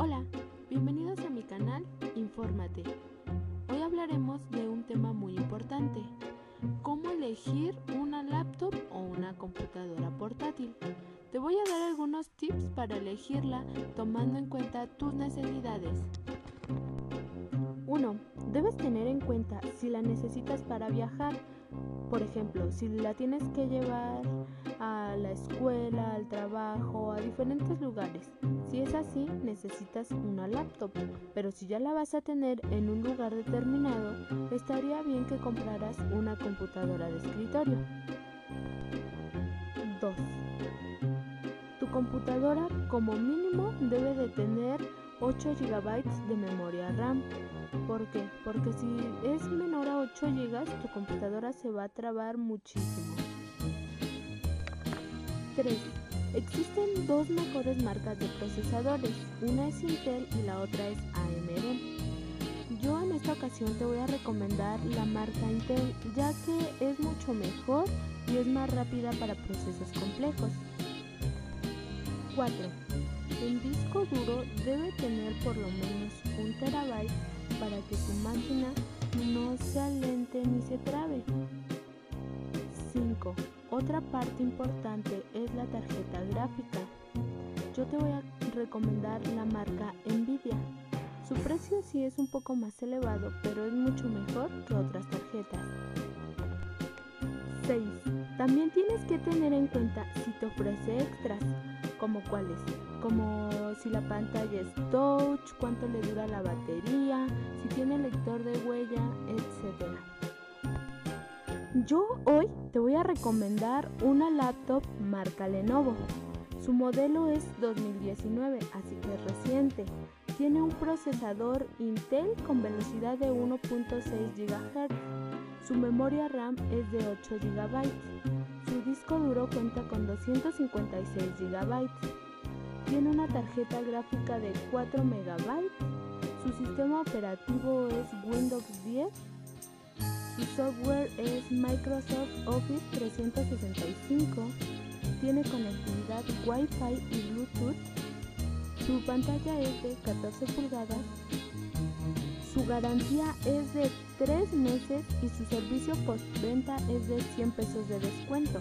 Hola, bienvenidos a mi canal Infórmate. Hoy hablaremos de un tema muy importante, cómo elegir una laptop o una computadora portátil. Te voy a dar algunos tips para elegirla tomando en cuenta tus necesidades. 1. Debes tener en cuenta si la necesitas para viajar. Por ejemplo, si la tienes que llevar a la escuela, al trabajo, a diferentes lugares. Si es así, necesitas una laptop, pero si ya la vas a tener en un lugar determinado, estaría bien que compraras una computadora de escritorio. 2. Tu computadora como mínimo debe de tener 8 GB de memoria RAM. ¿Por qué? Porque si es menor a 8 GB, tu computadora se va a trabar muchísimo. 3. Existen dos mejores marcas de procesadores, una es Intel y la otra es AMD. Yo en esta ocasión te voy a recomendar la marca Intel ya que es mucho mejor y es más rápida para procesos complejos. 4. El disco duro debe tener por lo menos un terabyte para que tu máquina no se alente ni se trabe. 5. Otra parte importante es la tarjeta gráfica. Yo te voy a recomendar la marca Nvidia. Su precio sí es un poco más elevado, pero es mucho mejor que otras tarjetas. 6. También tienes que tener en cuenta si te ofrece extras, como cuáles, como si la pantalla es touch, cuánto le dura la batería, si tiene lector de huella, etc. Yo hoy te voy a recomendar una laptop marca Lenovo. Su modelo es 2019, así que es reciente. Tiene un procesador Intel con velocidad de 1.6 GHz. Su memoria RAM es de 8 GB. Su disco duro cuenta con 256 GB. Tiene una tarjeta gráfica de 4 MB. Su sistema operativo es Windows 10 su software es Microsoft Office 365. Tiene conectividad Wi-Fi y Bluetooth. Su pantalla es de 14 pulgadas. Su garantía es de 3 meses y su servicio postventa es de 100 pesos de descuento.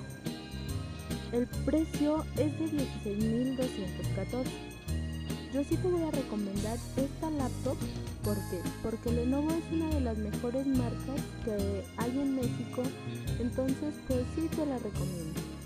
El precio es de 16.214. Yo sí te voy a recomendar esta laptop ¿Por? Porque Lenovo es una de las mejores marcas que hay en México, entonces pues sí te la recomiendo.